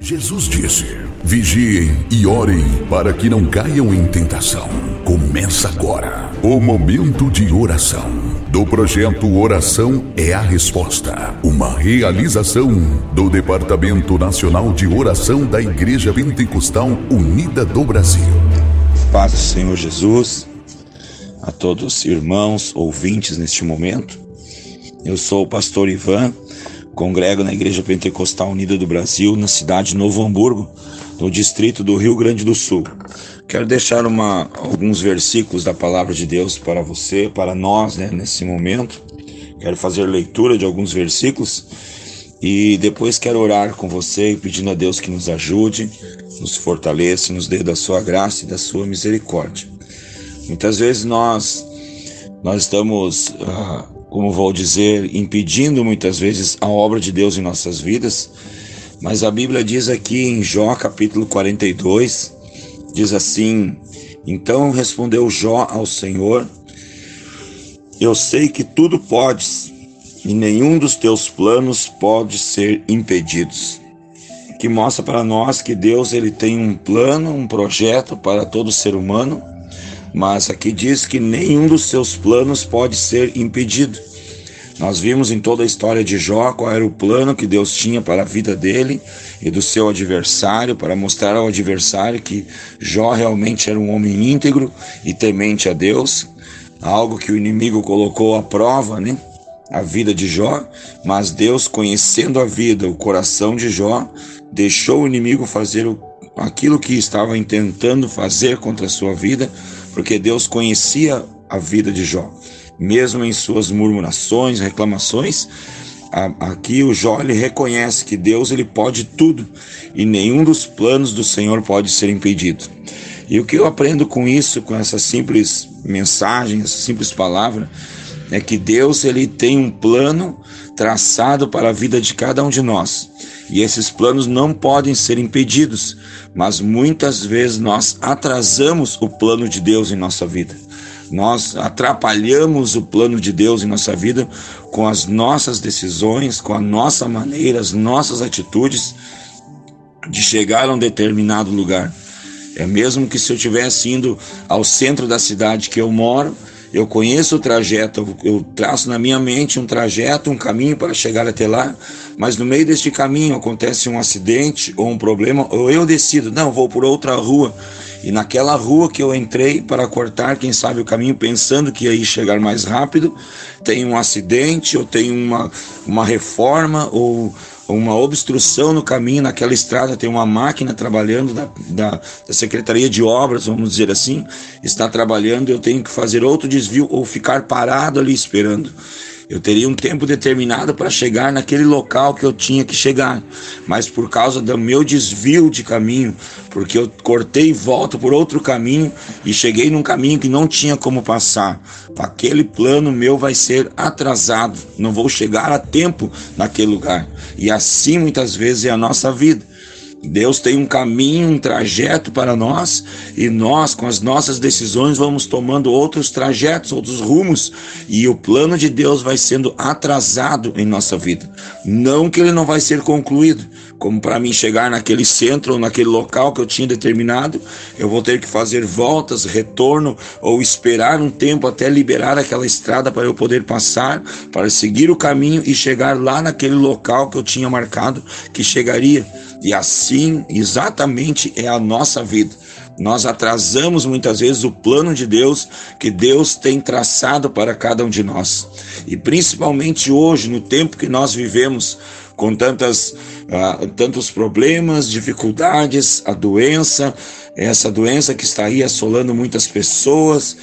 Jesus disse: Vigiem e orem para que não caiam em tentação. Começa agora o momento de oração do projeto Oração é a Resposta, uma realização do Departamento Nacional de Oração da Igreja Pentecostal Unida do Brasil. Paz do Senhor Jesus, a todos os irmãos ouvintes neste momento. Eu sou o pastor Ivan Congrego na Igreja Pentecostal Unida do Brasil, na cidade de Novo Hamburgo, no distrito do Rio Grande do Sul. Quero deixar uma, alguns versículos da palavra de Deus para você, para nós, né, nesse momento. Quero fazer leitura de alguns versículos e depois quero orar com você, pedindo a Deus que nos ajude, nos fortaleça, nos dê da sua graça e da sua misericórdia. Muitas vezes nós nós estamos uh, como vou dizer, impedindo muitas vezes a obra de Deus em nossas vidas. Mas a Bíblia diz aqui em Jó, capítulo 42, diz assim: Então respondeu Jó ao Senhor: Eu sei que tudo podes, e nenhum dos teus planos pode ser impedidos. Que mostra para nós que Deus ele tem um plano, um projeto para todo ser humano mas aqui diz que nenhum dos seus planos pode ser impedido. Nós vimos em toda a história de Jó qual era o plano que Deus tinha para a vida dele e do seu adversário, para mostrar ao adversário que Jó realmente era um homem íntegro e temente a Deus, algo que o inimigo colocou à prova, né? A vida de Jó, mas Deus, conhecendo a vida, o coração de Jó, deixou o inimigo fazer aquilo que estava intentando fazer contra a sua vida porque Deus conhecia a vida de Jó. Mesmo em suas murmurações, reclamações, aqui o Jó ele reconhece que Deus ele pode tudo e nenhum dos planos do Senhor pode ser impedido. E o que eu aprendo com isso, com essa simples mensagem, essa simples palavra, é que Deus ele tem um plano traçado para a vida de cada um de nós. E esses planos não podem ser impedidos, mas muitas vezes nós atrasamos o plano de Deus em nossa vida. Nós atrapalhamos o plano de Deus em nossa vida com as nossas decisões, com a nossa maneira, as nossas atitudes de chegar a um determinado lugar. É mesmo que se eu tivesse indo ao centro da cidade que eu moro, eu conheço o trajeto, eu traço na minha mente um trajeto, um caminho para chegar até lá, mas no meio deste caminho acontece um acidente ou um problema, ou eu decido, não, vou por outra rua. E naquela rua que eu entrei para cortar, quem sabe, o caminho, pensando que ia chegar mais rápido, tem um acidente, ou tem uma, uma reforma, ou uma obstrução no caminho, naquela estrada tem uma máquina trabalhando da, da, da, Secretaria de Obras, vamos dizer assim, está trabalhando, eu tenho que fazer outro desvio ou ficar parado ali esperando. Eu teria um tempo determinado para chegar naquele local que eu tinha que chegar, mas por causa do meu desvio de caminho, porque eu cortei e volto por outro caminho e cheguei num caminho que não tinha como passar, aquele plano meu vai ser atrasado, não vou chegar a tempo naquele lugar. E assim muitas vezes é a nossa vida. Deus tem um caminho, um trajeto para nós e nós, com as nossas decisões, vamos tomando outros trajetos, outros rumos e o plano de Deus vai sendo atrasado em nossa vida. Não que ele não vai ser concluído, como para mim chegar naquele centro ou naquele local que eu tinha determinado, eu vou ter que fazer voltas, retorno ou esperar um tempo até liberar aquela estrada para eu poder passar, para seguir o caminho e chegar lá naquele local que eu tinha marcado que chegaria. E assim, exatamente é a nossa vida. Nós atrasamos muitas vezes o plano de Deus que Deus tem traçado para cada um de nós. E principalmente hoje, no tempo que nós vivemos, com tantas, uh, tantos problemas, dificuldades, a doença, essa doença que está aí assolando muitas pessoas,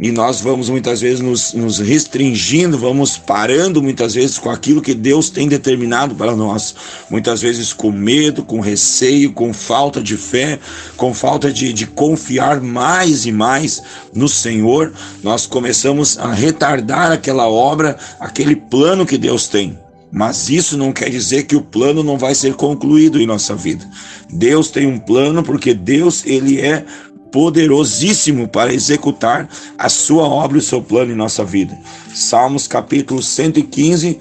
e nós vamos muitas vezes nos, nos, restringindo, vamos parando muitas vezes com aquilo que Deus tem determinado para nós. Muitas vezes com medo, com receio, com falta de fé, com falta de, de confiar mais e mais no Senhor, nós começamos a retardar aquela obra, aquele plano que Deus tem. Mas isso não quer dizer que o plano não vai ser concluído em nossa vida. Deus tem um plano porque Deus ele é poderosíssimo para executar a sua obra e o seu plano em nossa vida. Salmos capítulo 115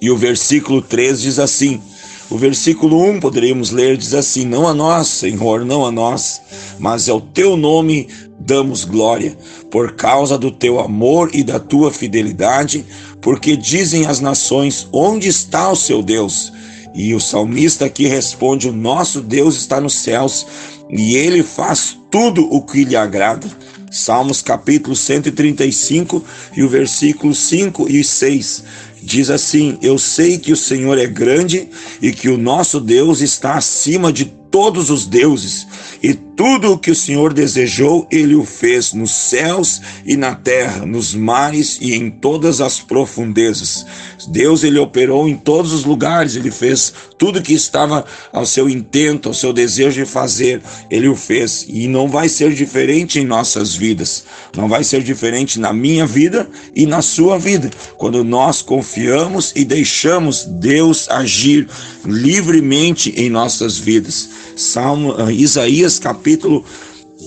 e o versículo 3 diz assim: O versículo 1 poderíamos ler, diz assim: Não a nós, Senhor, não a nós, mas ao teu nome damos glória, por causa do teu amor e da tua fidelidade, porque dizem as nações: Onde está o seu Deus? E o salmista aqui responde: O nosso Deus está nos céus e ele faz tudo o que lhe agrada. Salmos capítulo 135 e o versículo 5 e 6 diz assim: Eu sei que o Senhor é grande e que o nosso Deus está acima de todos os deuses, e tudo o que o Senhor desejou, ele o fez nos céus e na terra, nos mares e em todas as profundezas. Deus ele operou em todos os lugares, ele fez tudo que estava ao seu intento, ao seu desejo de fazer, ele o fez e não vai ser diferente em nossas vidas. Não vai ser diferente na minha vida e na sua vida. Quando nós confiamos e deixamos Deus agir livremente em nossas vidas. Salmo uh, Isaías capítulo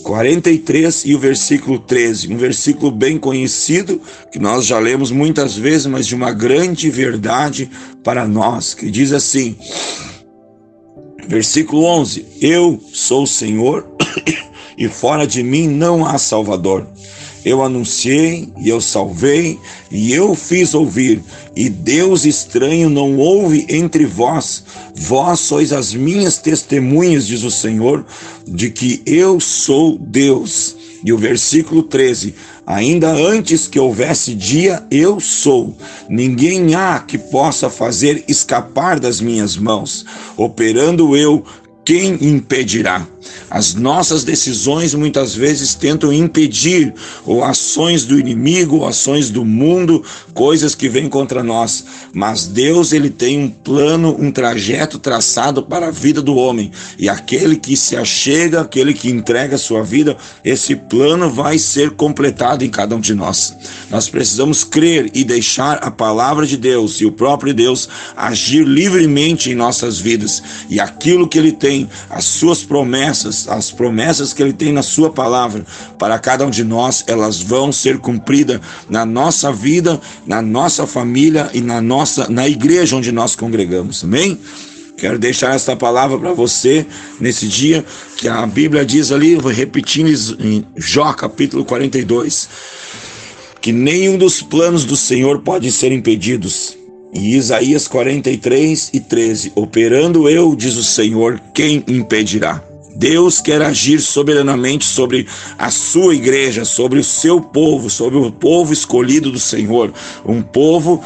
43 e o versículo 13, um versículo bem conhecido que nós já lemos muitas vezes, mas de uma grande verdade para nós, que diz assim: Versículo 11: Eu sou o Senhor e fora de mim não há Salvador. Eu anunciei e eu salvei e eu fiz ouvir, e Deus estranho não houve entre vós. Vós sois as minhas testemunhas, diz o Senhor, de que eu sou Deus. E o versículo 13: Ainda antes que houvesse dia, eu sou. Ninguém há que possa fazer escapar das minhas mãos. Operando eu, quem impedirá? As nossas decisões muitas vezes tentam impedir ou ações do inimigo, ou ações do mundo, coisas que vêm contra nós. Mas Deus ele tem um plano, um trajeto traçado para a vida do homem. E aquele que se achega, aquele que entrega a sua vida, esse plano vai ser completado em cada um de nós. Nós precisamos crer e deixar a palavra de Deus e o próprio Deus agir livremente em nossas vidas. E aquilo que ele tem, as suas promessas as promessas que ele tem na sua palavra para cada um de nós, elas vão ser cumpridas na nossa vida, na nossa família e na nossa na igreja onde nós congregamos. Amém? Quero deixar esta palavra para você nesse dia que a Bíblia diz ali, repetir em Jó capítulo 42, que nenhum dos planos do Senhor pode ser impedidos. E Isaías 43 e 13: Operando eu, diz o Senhor, quem impedirá? Deus quer agir soberanamente sobre a sua igreja, sobre o seu povo, sobre o povo escolhido do Senhor, um povo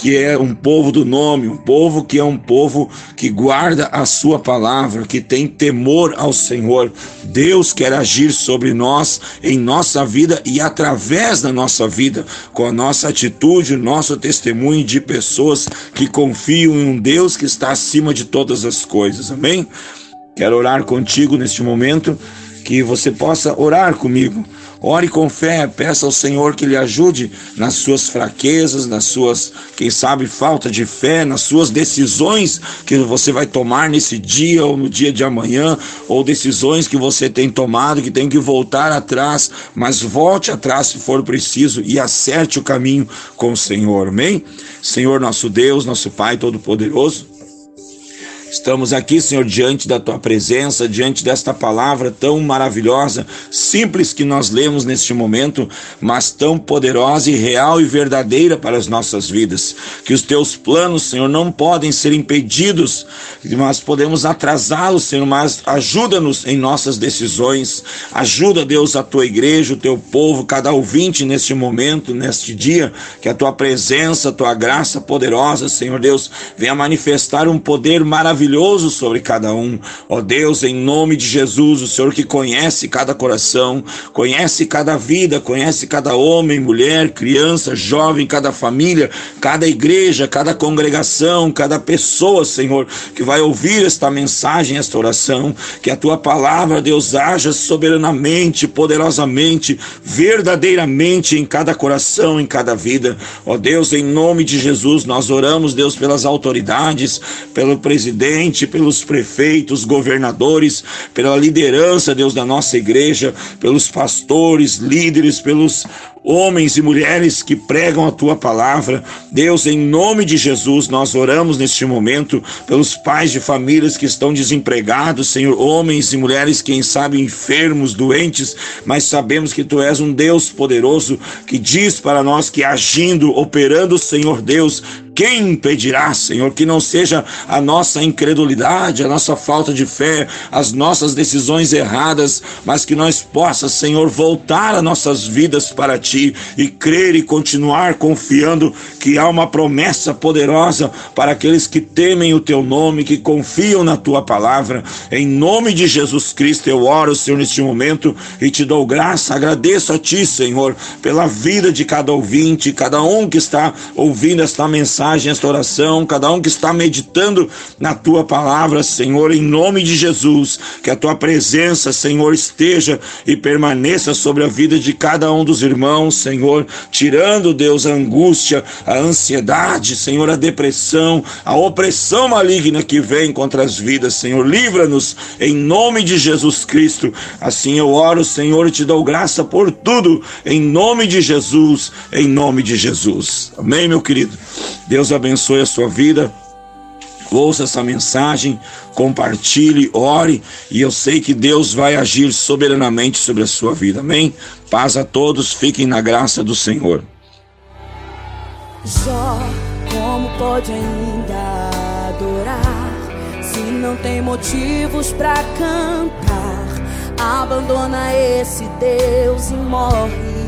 que é um povo do nome, um povo que é um povo que guarda a sua palavra, que tem temor ao Senhor. Deus quer agir sobre nós, em nossa vida e através da nossa vida, com a nossa atitude, o nosso testemunho de pessoas que confiam em um Deus que está acima de todas as coisas. Amém? Quero orar contigo neste momento, que você possa orar comigo. Ore com fé, peça ao Senhor que lhe ajude nas suas fraquezas, nas suas, quem sabe, falta de fé, nas suas decisões que você vai tomar nesse dia ou no dia de amanhã, ou decisões que você tem tomado, que tem que voltar atrás, mas volte atrás se for preciso e acerte o caminho com o Senhor. Amém? Senhor nosso Deus, nosso Pai Todo-Poderoso, Estamos aqui, Senhor, diante da tua presença, diante desta palavra tão maravilhosa, simples que nós lemos neste momento, mas tão poderosa e real e verdadeira para as nossas vidas. Que os teus planos, Senhor, não podem ser impedidos, mas podemos atrasá-los, Senhor, mas ajuda-nos em nossas decisões. Ajuda, Deus, a tua igreja, o teu povo, cada ouvinte neste momento, neste dia, que a tua presença, a tua graça poderosa, Senhor Deus, venha manifestar um poder maravilhoso maravilhoso sobre cada um. Ó Deus, em nome de Jesus, o Senhor que conhece cada coração, conhece cada vida, conhece cada homem, mulher, criança, jovem, cada família, cada igreja, cada congregação, cada pessoa, Senhor, que vai ouvir esta mensagem, esta oração, que a tua palavra, Deus, haja soberanamente, poderosamente, verdadeiramente em cada coração, em cada vida. Ó Deus, em nome de Jesus, nós oramos, Deus, pelas autoridades, pelo presidente presidente, pelos prefeitos, governadores, pela liderança, Deus, da nossa igreja, pelos pastores, líderes, pelos homens e mulheres que pregam a tua palavra. Deus, em nome de Jesus, nós oramos neste momento pelos pais de famílias que estão desempregados, Senhor, homens e mulheres, quem sabe enfermos, doentes, mas sabemos que tu és um Deus poderoso que diz para nós que agindo, operando, Senhor Deus, quem impedirá, Senhor, que não seja a nossa incredulidade, a nossa falta de fé, as nossas decisões erradas, mas que nós possamos, Senhor, voltar as nossas vidas para Ti e crer e continuar confiando que há uma promessa poderosa para aqueles que temem o Teu nome, que confiam na Tua palavra. Em nome de Jesus Cristo, eu oro, Senhor, neste momento e te dou graça, agradeço a Ti, Senhor, pela vida de cada ouvinte, cada um que está ouvindo esta mensagem mensagem, esta oração, cada um que está meditando na tua palavra, Senhor, em nome de Jesus, que a tua presença, Senhor, esteja e permaneça sobre a vida de cada um dos irmãos, Senhor, tirando, Deus, a angústia, a ansiedade, Senhor, a depressão, a opressão maligna que vem contra as vidas, Senhor, livra-nos em nome de Jesus Cristo. Assim eu oro, Senhor, e te dou graça por tudo, em nome de Jesus, em nome de Jesus. Amém, meu querido. Deus abençoe a sua vida. Ouça essa mensagem, compartilhe, ore, e eu sei que Deus vai agir soberanamente sobre a sua vida. Amém? Paz a todos, fiquem na graça do Senhor. Só como pode ainda adorar se não tem motivos para cantar? Abandona esse Deus e morre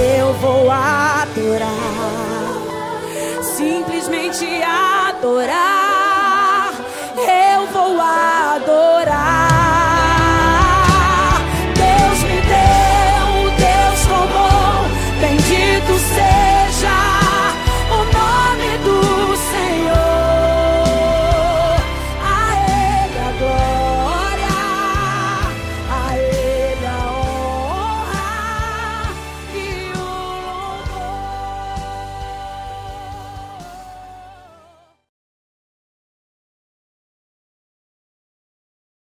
eu vou adorar, simplesmente adorar, eu vou adorar.